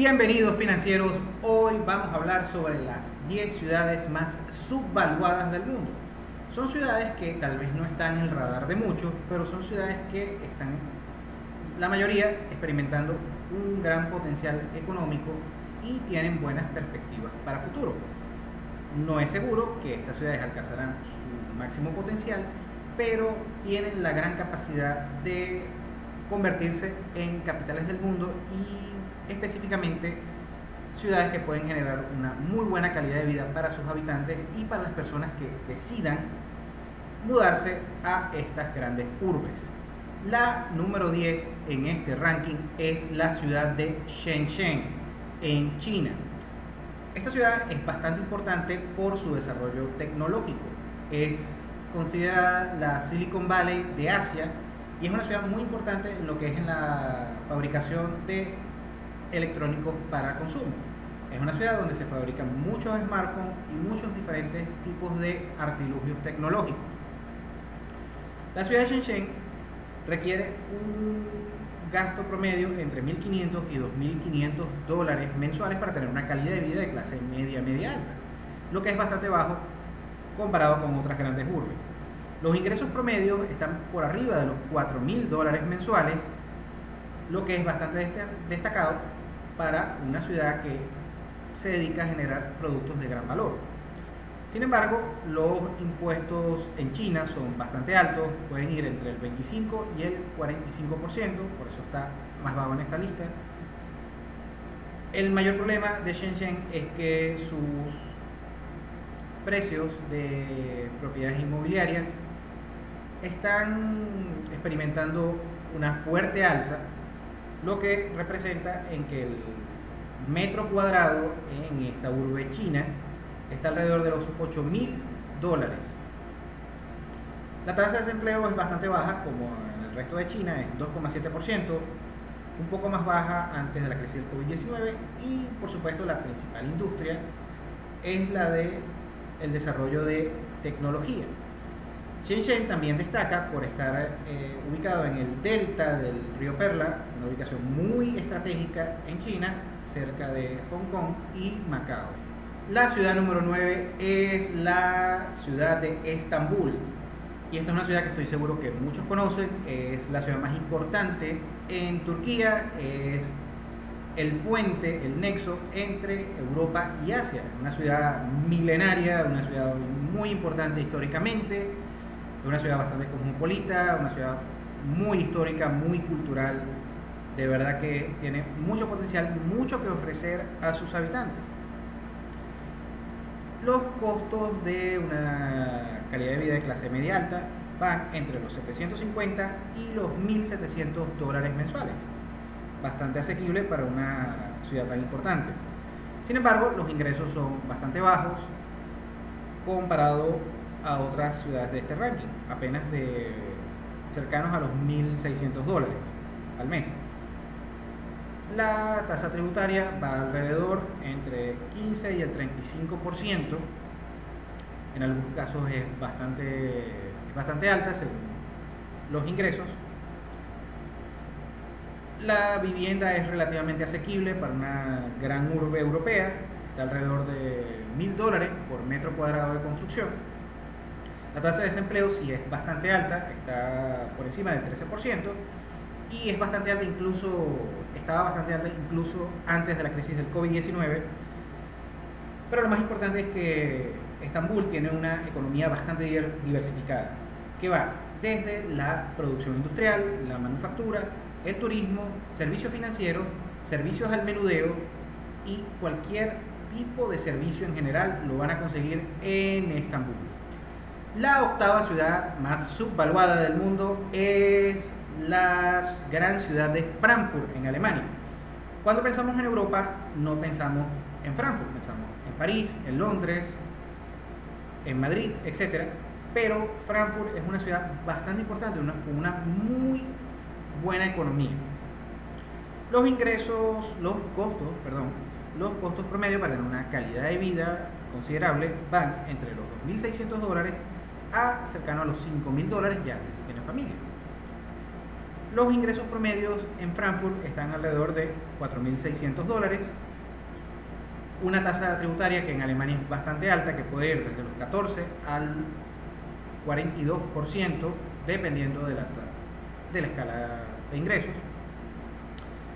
Bienvenidos financieros, hoy vamos a hablar sobre las 10 ciudades más subvaluadas del mundo. Son ciudades que tal vez no están en el radar de muchos, pero son ciudades que están, la mayoría, experimentando un gran potencial económico y tienen buenas perspectivas para futuro. No es seguro que estas ciudades alcanzarán su máximo potencial, pero tienen la gran capacidad de convertirse en capitales del mundo y específicamente ciudades que pueden generar una muy buena calidad de vida para sus habitantes y para las personas que decidan mudarse a estas grandes urbes. La número 10 en este ranking es la ciudad de Shenzhen, en China. Esta ciudad es bastante importante por su desarrollo tecnológico. Es considerada la Silicon Valley de Asia y es una ciudad muy importante en lo que es en la fabricación de electrónicos para consumo. Es una ciudad donde se fabrican muchos smartphones y muchos diferentes tipos de artilugios tecnológicos. La ciudad de Shenzhen requiere un gasto promedio entre 1.500 y 2.500 dólares mensuales para tener una calidad de vida de clase media, media alta, lo que es bastante bajo comparado con otras grandes urbes. Los ingresos promedios están por arriba de los 4.000 dólares mensuales, lo que es bastante destacado para una ciudad que se dedica a generar productos de gran valor. Sin embargo, los impuestos en China son bastante altos, pueden ir entre el 25 y el 45%, por eso está más bajo en esta lista. El mayor problema de Shenzhen es que sus precios de propiedades inmobiliarias están experimentando una fuerte alza lo que representa en que el metro cuadrado en esta urbe china está alrededor de los 8 mil dólares. La tasa de desempleo es bastante baja, como en el resto de China, es 2,7%, un poco más baja antes de la crisis del COVID-19 y por supuesto la principal industria es la de desarrollo de tecnología. Shenzhen también destaca por estar eh, ubicado en el delta del río Perla, una ubicación muy estratégica en China, cerca de Hong Kong y Macao. La ciudad número 9 es la ciudad de Estambul. Y esta es una ciudad que estoy seguro que muchos conocen, es la ciudad más importante en Turquía, es el puente, el nexo entre Europa y Asia. Una ciudad milenaria, una ciudad muy importante históricamente, una ciudad bastante cosmopolita, una ciudad muy histórica, muy cultural. De verdad que tiene mucho potencial mucho que ofrecer a sus habitantes. Los costos de una calidad de vida de clase media alta van entre los 750 y los 1.700 dólares mensuales. Bastante asequible para una ciudad tan importante. Sin embargo, los ingresos son bastante bajos comparado a otras ciudades de este ranking, apenas de cercanos a los 1.600 dólares al mes. La tasa tributaria va alrededor entre 15 y el 35%, en algunos casos es bastante, bastante alta según los ingresos. La vivienda es relativamente asequible para una gran urbe europea, está alrededor de 1.000 dólares por metro cuadrado de construcción la tasa de desempleo sí es bastante alta, está por encima del 13% y es bastante alta incluso, estaba bastante alta incluso antes de la crisis del COVID-19. Pero lo más importante es que Estambul tiene una economía bastante diversificada, que va desde la producción industrial, la manufactura, el turismo, servicios financieros, servicios al menudeo y cualquier tipo de servicio en general lo van a conseguir en Estambul. La octava ciudad más subvaluada del mundo es la gran ciudad de Frankfurt, en Alemania. Cuando pensamos en Europa, no pensamos en Frankfurt, pensamos en París, en Londres, en Madrid, etc. Pero Frankfurt es una ciudad bastante importante, con una muy buena economía. Los ingresos, los costos, perdón, los costos promedio para una calidad de vida considerable van entre los 2.600 dólares a cercano a los 5 mil dólares ya si tiene familia. Los ingresos promedios en Frankfurt están alrededor de 4.600 dólares. Una tasa tributaria que en Alemania es bastante alta, que puede ir desde los 14 al 42%, dependiendo de la, escala de ingresos.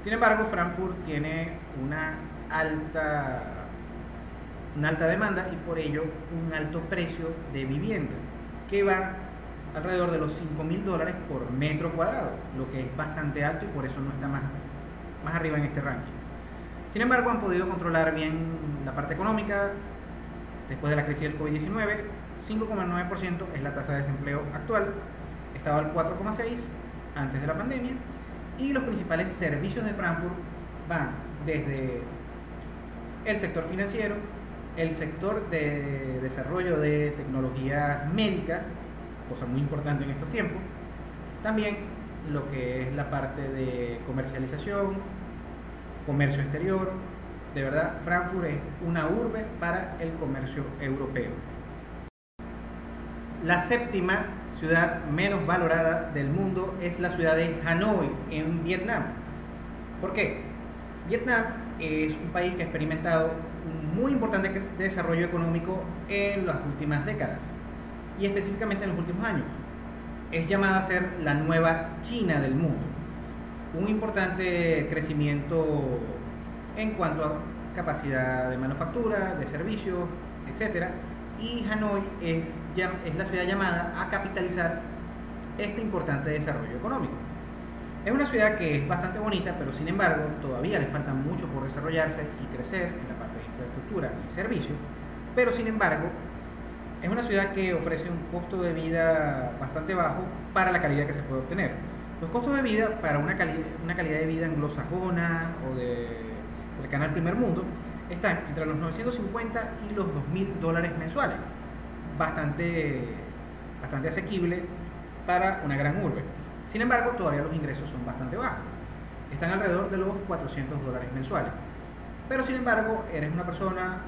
Sin embargo, Frankfurt tiene una alta, una alta demanda y por ello un alto precio de vivienda, que va alrededor de los 5 mil dólares por metro cuadrado, lo que es bastante alto y por eso no está más, más arriba en este ranking. Sin embargo, han podido controlar bien la parte económica después de la crisis del COVID-19. 5,9% es la tasa de desempleo actual, estaba al 4,6% antes de la pandemia y los principales servicios de Frankfurt van desde el sector financiero, el sector de desarrollo de tecnologías médicas, cosa muy importante en estos tiempos, también lo que es la parte de comercialización, comercio exterior, de verdad Frankfurt es una urbe para el comercio europeo. La séptima ciudad menos valorada del mundo es la ciudad de Hanoi, en Vietnam. ¿Por qué? Vietnam es un país que ha experimentado un muy importante desarrollo económico en las últimas décadas y específicamente en los últimos años. Es llamada a ser la nueva China del mundo. Un importante crecimiento en cuanto a capacidad de manufactura, de servicios, etc. Y Hanoi es, es la ciudad llamada a capitalizar este importante desarrollo económico. Es una ciudad que es bastante bonita, pero sin embargo todavía le falta mucho por desarrollarse y crecer en la parte de infraestructura y servicios, pero sin embargo es una ciudad que ofrece un costo de vida bastante bajo para la calidad que se puede obtener. Los costos de vida para una, una calidad de vida anglosajona o de cercana al primer mundo están entre los 950 y los 2.000 dólares mensuales. Bastante, bastante asequible para una gran urbe. Sin embargo, todavía los ingresos son bastante bajos. Están alrededor de los 400 dólares mensuales. Pero sin embargo, eres una persona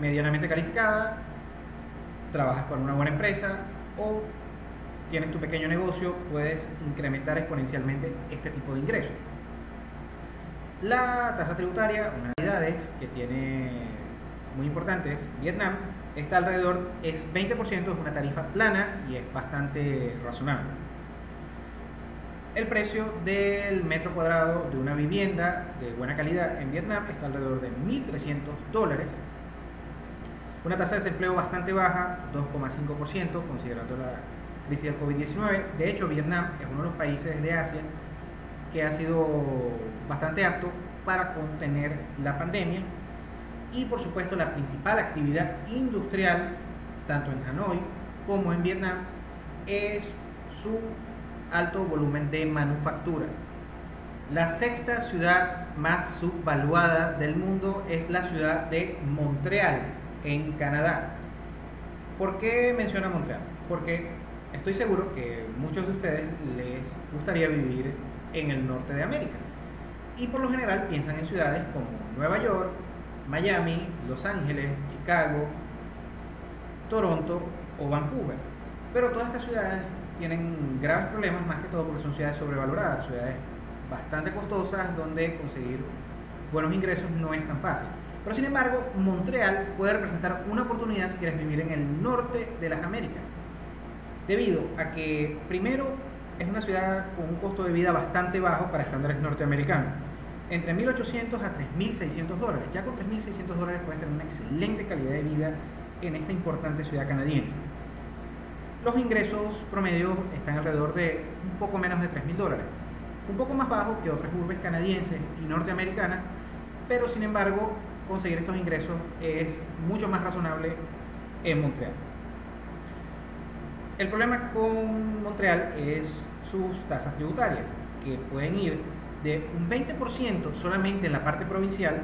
medianamente calificada, trabajas con una buena empresa o tienes tu pequeño negocio, puedes incrementar exponencialmente este tipo de ingresos. La tasa tributaria, una de que tiene muy importantes, Vietnam, está alrededor, es 20%, es una tarifa plana y es bastante razonable. El precio del metro cuadrado de una vivienda de buena calidad en Vietnam está alrededor de 1.300 dólares una tasa de desempleo bastante baja, 2,5%, considerando la crisis del COVID-19. De hecho, Vietnam es uno de los países de Asia que ha sido bastante apto para contener la pandemia. Y por supuesto, la principal actividad industrial, tanto en Hanoi como en Vietnam, es su alto volumen de manufactura. La sexta ciudad más subvaluada del mundo es la ciudad de Montreal, en Canadá. ¿Por qué menciona Montreal? Porque estoy seguro que muchos de ustedes les gustaría vivir en el norte de América. Y por lo general piensan en ciudades como Nueva York, Miami, Los Ángeles, Chicago, Toronto o Vancouver. Pero todas estas ciudades tienen graves problemas, más que todo porque son ciudades sobrevaloradas, ciudades bastante costosas donde conseguir buenos ingresos no es tan fácil. Pero sin embargo, Montreal puede representar una oportunidad si quieres vivir en el norte de las Américas. Debido a que, primero, es una ciudad con un costo de vida bastante bajo para estándares norteamericanos. Entre 1.800 a 3.600 dólares. Ya con 3.600 dólares pueden tener una excelente calidad de vida en esta importante ciudad canadiense. Los ingresos promedios están alrededor de un poco menos de 3.000 dólares. Un poco más bajo que otras urbes canadienses y norteamericanas, pero sin embargo conseguir estos ingresos es mucho más razonable en Montreal. El problema con Montreal es sus tasas tributarias, que pueden ir de un 20% solamente en la parte provincial,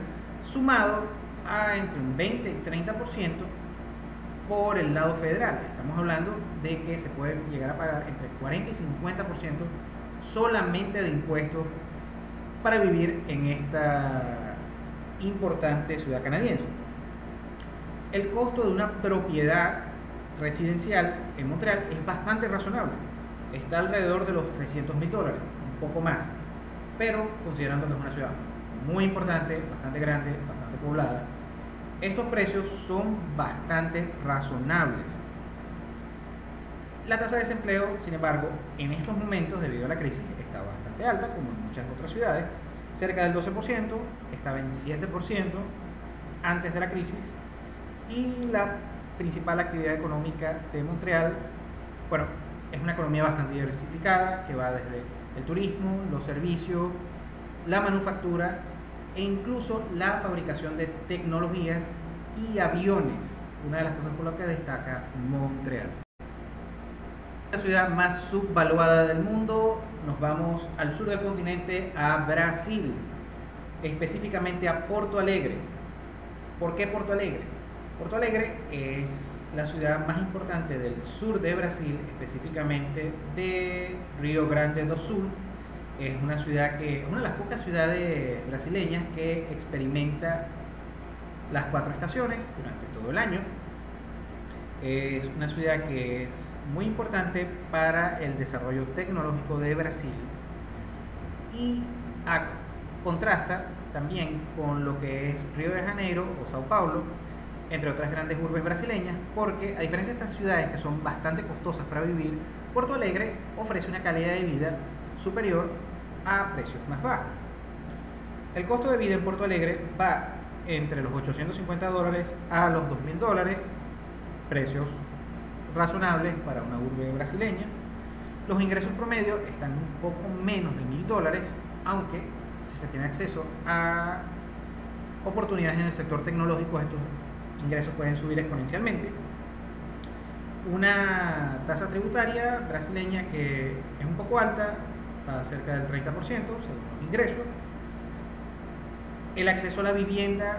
sumado a entre un 20 y 30% por el lado federal. Estamos hablando de que se puede llegar a pagar entre 40 y 50% solamente de impuestos para vivir en esta importante ciudad canadiense. El costo de una propiedad residencial en Montreal es bastante razonable. está alrededor de los 300 mil dólares, un poco más, pero considerando que es una ciudad muy importante, bastante grande, bastante poblada, estos precios son bastante razonables. La tasa de desempleo, sin embargo, en estos momentos, debido a la crisis, está bastante alta, como en muchas otras ciudades, cerca del 12%, estaba en 7% antes de la crisis, y la principal actividad económica de Montreal, bueno, es una economía bastante diversificada, que va desde el turismo, los servicios, la manufactura e incluso la fabricación de tecnologías y aviones, una de las cosas por las que destaca Montreal. La ciudad más subvaluada del mundo, nos vamos al sur del continente, a Brasil, específicamente a Porto Alegre. ¿Por qué Porto Alegre? Porto Alegre es la ciudad más importante del sur de Brasil, específicamente de Río Grande do Sul. Es una ciudad que, una de las pocas ciudades brasileñas que experimenta las cuatro estaciones durante todo el año. Es una ciudad que es muy importante para el desarrollo tecnológico de Brasil y contrasta también con lo que es Río de Janeiro o Sao Paulo, entre otras grandes urbes brasileñas, porque a diferencia de estas ciudades que son bastante costosas para vivir, Porto Alegre ofrece una calidad de vida superior a precios más bajos. El costo de vida en Porto Alegre va entre los 850 dólares a los 2.000 dólares, precios razonables para una urbe brasileña. Los ingresos promedio están un poco menos de 1.000 dólares, aunque si se tiene acceso a oportunidades en el sector tecnológico, estos ingresos pueden subir exponencialmente. Una tasa tributaria brasileña que es un poco alta, está cerca del 30% según los ingresos. El acceso a la vivienda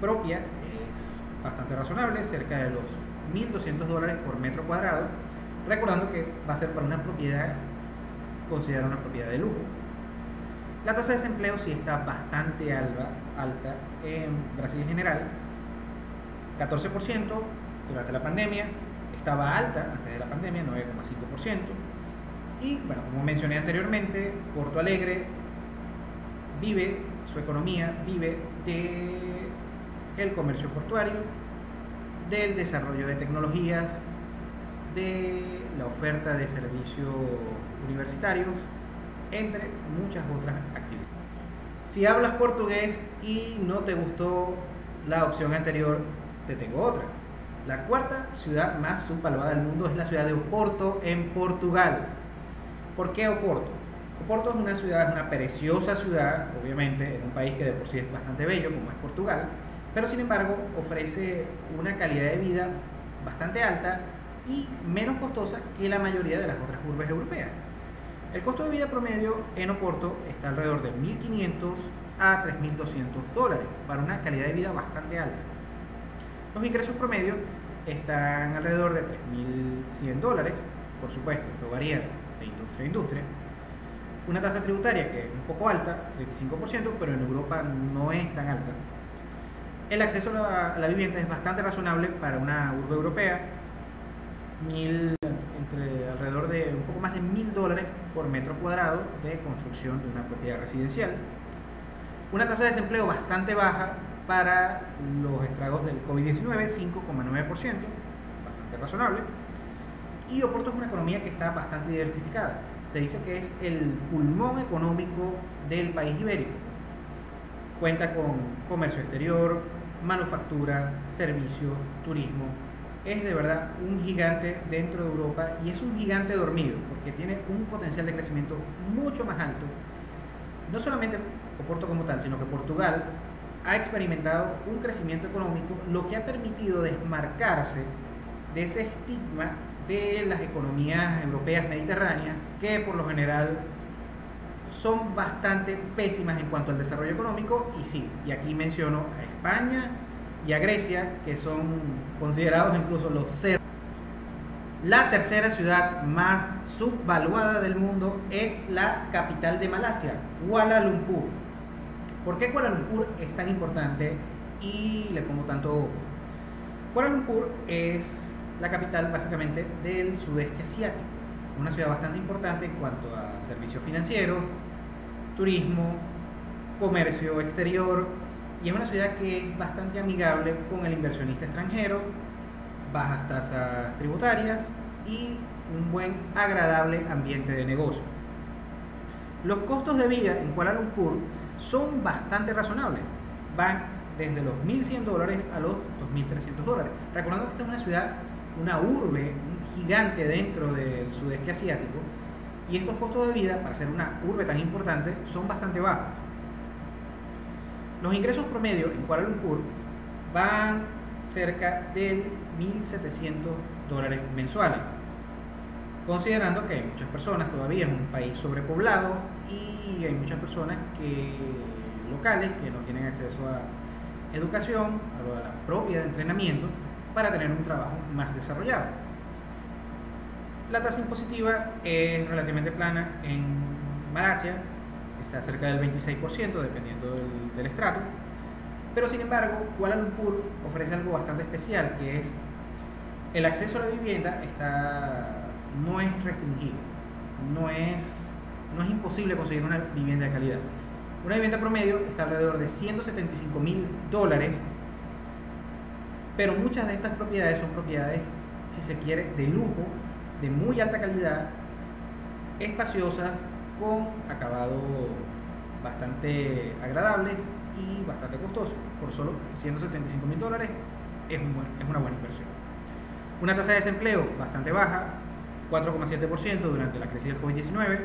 propia es bastante razonable, cerca de los 1.200 dólares por metro cuadrado, recordando que va a ser para una propiedad considerada una propiedad de lujo. La tasa de desempleo sí está bastante alta, alta en Brasil en general, 14% durante la pandemia, estaba alta antes de la pandemia, 9,5%. Y bueno, como mencioné anteriormente, Porto Alegre vive, su economía vive de comercio portuario, del desarrollo de tecnologías, de la oferta de servicios universitarios, entre muchas otras actividades. Si hablas portugués y no te gustó la opción anterior, te tengo otra. La cuarta ciudad más subvaluada del mundo es la ciudad de Oporto en Portugal. ¿Por qué Oporto? Oporto es una ciudad, es una preciosa ciudad, obviamente, en un país que de por sí es bastante bello, como es Portugal, pero sin embargo ofrece una calidad de vida bastante alta y menos costosa que la mayoría de las otras urbes europeas. El costo de vida promedio en Oporto está alrededor de 1.500 a 3.200 dólares para una calidad de vida bastante alta. Los ingresos promedio están alrededor de 3.100 dólares, por supuesto, esto varía de industria a industria. Una tasa tributaria que es un poco alta, 35%, pero en Europa no es tan alta. El acceso a la, vivienda es bastante razonable para una urbe europea, entre alrededor de un poco más de mil dólares por metro cuadrado de construcción de una propiedad residencial. Una tasa de desempleo bastante baja, para los estragos del COVID-19, 5,9%, bastante razonable. Y Oporto es una economía que está bastante diversificada. Se dice que es el pulmón económico del país ibérico. Cuenta con comercio exterior, manufactura, servicios, turismo. Es de verdad un gigante dentro de Europa y es un gigante dormido porque tiene un potencial de crecimiento mucho más alto. No solamente Oporto como tal, sino que Portugal ha experimentado un crecimiento económico, lo que ha permitido desmarcarse de ese estigma de las economías europeas mediterráneas, que por lo general son bastante pésimas en cuanto al desarrollo económico, y sí, y aquí menciono a España y a Grecia, que son considerados incluso los cero. La tercera ciudad más subvaluada del mundo es la capital de Malasia, Kuala Lumpur ¿Por qué Kuala Lumpur es tan importante y le pongo tanto? Kuala Lumpur es la capital básicamente del sudeste asiático. una ciudad bastante importante en cuanto a servicios financieros, turismo, comercio exterior y es una ciudad que es bastante amigable con el inversionista extranjero, bajas tasas tributarias y un buen agradable ambiente de negocio. Los costos de vida en Kuala Lumpur son bastante razonables, van desde los 1.100 dólares a los 2.300 dólares. Recordando que esta es una ciudad, una urbe, un gigante dentro del sudeste asiático, y estos costos de vida, para ser una urbe tan importante, son bastante bajos. Los ingresos promedio en Kuala Lumpur van cerca de 1.700 dólares mensuales, considerando que hay muchas personas todavía en un país sobrepoblado y hay muchas personas que locales que no tienen acceso a educación, a la propia de entrenamiento, para tener un trabajo más desarrollado. La tasa impositiva es relativamente plana en Malasia, está cerca del 26% dependiendo del, del estrato, pero sin embargo Kuala Lumpur ofrece algo bastante especial que es el acceso a la vivienda está, no es restringido, no es, no es imposible conseguir una vivienda de calidad. Una vivienda promedio está alrededor de 175 mil dólares, pero muchas de estas propiedades son propiedades, si se quiere, de lujo, de muy alta calidad, espaciosas, con acabado bastante agradables y bastante costosos. Por solo 175 mil dólares es, una buena inversión. Una tasa de desempleo bastante baja, 4,7% durante la crisis del COVID-19,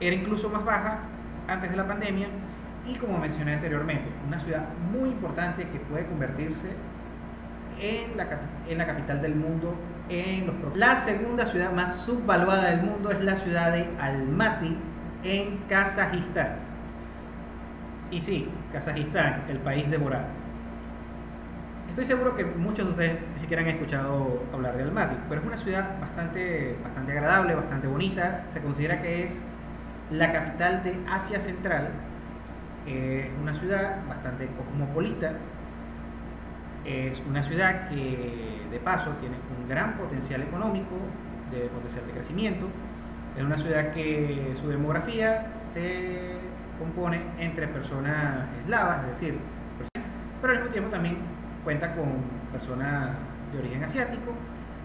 era incluso más baja antes de la pandemia y como mencioné anteriormente, una ciudad muy importante que puede convertirse en la capital del mundo en los. La segunda ciudad más subvaluada del mundo es la ciudad de Almaty en Kazajistán. Y sí, Kazajistán, el país de Borat. Estoy seguro que muchos de ustedes ni siquiera han escuchado hablar de Almaty, pero es una ciudad bastante, bastante agradable, bastante bonita. Se considera que es la capital de Asia Central. Es una ciudad bastante cosmopolita. Es una ciudad que de paso tiene un gran potencial económico, de potencial de crecimiento. Es una ciudad que su demografía se compone entre personas eslavas, es decir, pero al mismo tiempo también cuenta con personas de origen asiático,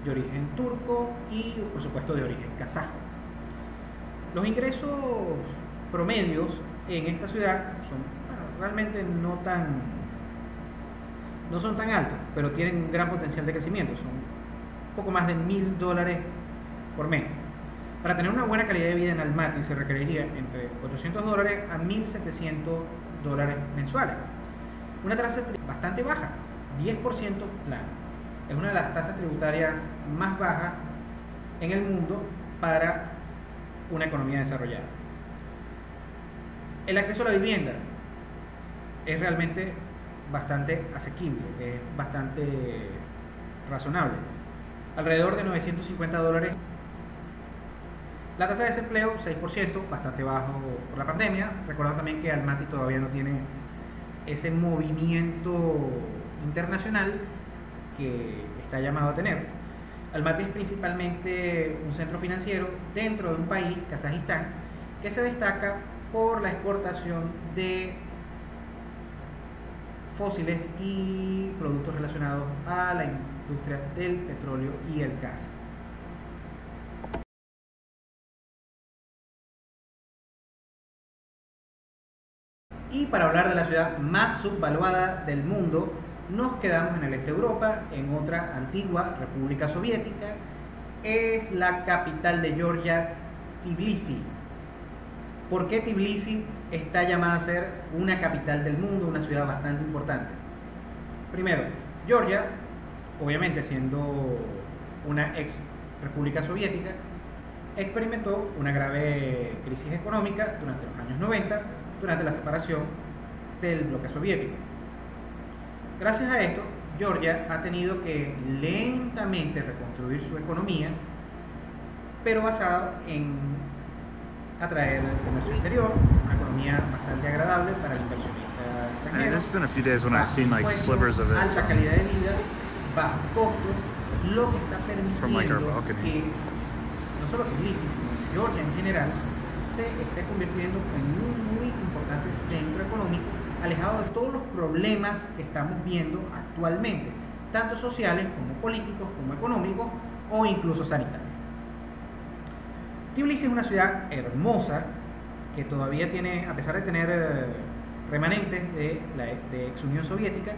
de origen turco y por supuesto de origen kazajo. Los ingresos promedios en esta ciudad son realmente no tan no son tan altos, pero tienen un gran potencial de crecimiento, son poco más de mil dólares por mes. Para tener una buena calidad de vida en Almaty se requeriría entre 400 dólares a 1700 dólares mensuales. Una tasa bastante baja, 10% plano. Es una de las tasas tributarias más bajas en el mundo para una economía desarrollada. El acceso a la vivienda es realmente bastante asequible, es bastante razonable. Alrededor de 950 dólares. La tasa de desempleo, 6%, bastante bajo por la pandemia. Recordad también que Almaty todavía no tiene ese movimiento internacional que está llamado a tener. Almaty es principalmente un centro financiero dentro de un país, Kazajistán, que se destaca por la exportación de fósiles y productos relacionados a la industria del petróleo y el gas. Y para hablar de la ciudad más subvaluada del mundo, nos quedamos en el este de Europa, en otra antigua república soviética. Es la capital de Georgia, Tbilisi. ¿Por qué Tbilisi está llamada a ser una capital del mundo, una ciudad bastante importante? Primero, Georgia, obviamente siendo una ex república soviética, experimentó una grave crisis económica durante los años 90, durante la separación del bloque soviético. Gracias a esto, Georgia ha tenido que lentamente reconstruir su economía, pero basado en atraer el comercio exterior, una economía bastante agradable para el inversionista extranjero. there's been a few days when I've seen like slivers of it alta calidad de vida, bajo costo, lo que está permitiendo From, like, our balcony. que no solo Tbilisi, sino Georgia en general, se esté convirtiendo en un muy importante centro económico alejado de todos los problemas que estamos viendo actualmente, tanto sociales como políticos, como económicos o incluso sanitarios. Tbilisi es una ciudad hermosa que todavía tiene, a pesar de tener eh, remanentes de la ex Unión Soviética,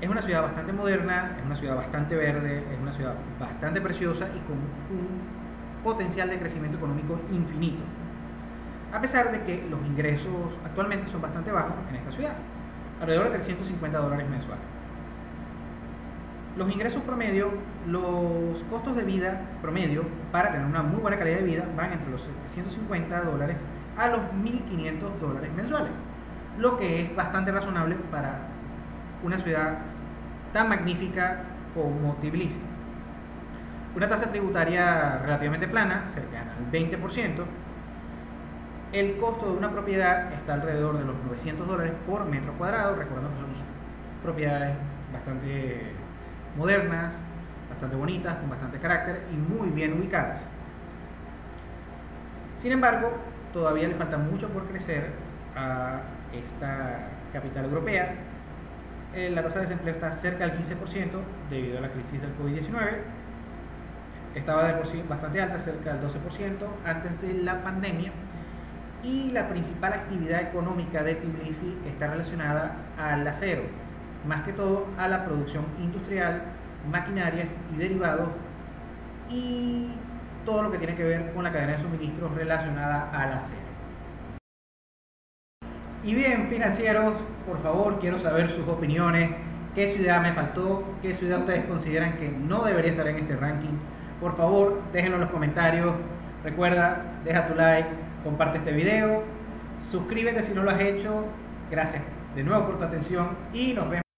es una ciudad bastante moderna, es una ciudad bastante verde, es una ciudad bastante preciosa y con un potencial de crecimiento económico infinito. A pesar de que los ingresos actualmente son bastante bajos en esta ciudad, alrededor de 350 dólares mensuales. Los ingresos promedio, los costos de vida promedio para tener una muy buena calidad de vida van entre los 750 dólares a los 1.500 dólares mensuales, lo que es bastante razonable para una ciudad tan magnífica como Tbilisi. Una tasa tributaria relativamente plana, cercana al 20%. El costo de una propiedad está alrededor de los 900 dólares por metro cuadrado. Recordemos que son propiedades bastante modernas, bastante bonitas, con bastante carácter y muy bien ubicadas. Sin embargo, todavía le falta mucho por crecer a esta capital europea. Eh, la tasa de desempleo está cerca del 15% debido a la crisis del COVID-19. Estaba por bastante alta, cerca del 12% antes de la pandemia. Y la principal actividad económica de Tbilisi está relacionada al acero, más que todo a la producción industrial, maquinaria y derivados y todo lo que tiene que ver con la cadena de suministros relacionada al acero. Y bien, financieros, por favor, quiero saber sus opiniones. ¿Qué ciudad me faltó? ¿Qué ciudad ustedes consideran que no debería estar en este ranking? Por favor, déjenlo en los comentarios. Recuerda, deja tu like, comparte este video, suscríbete si no lo has hecho. Gracias de nuevo por tu atención y nos vemos.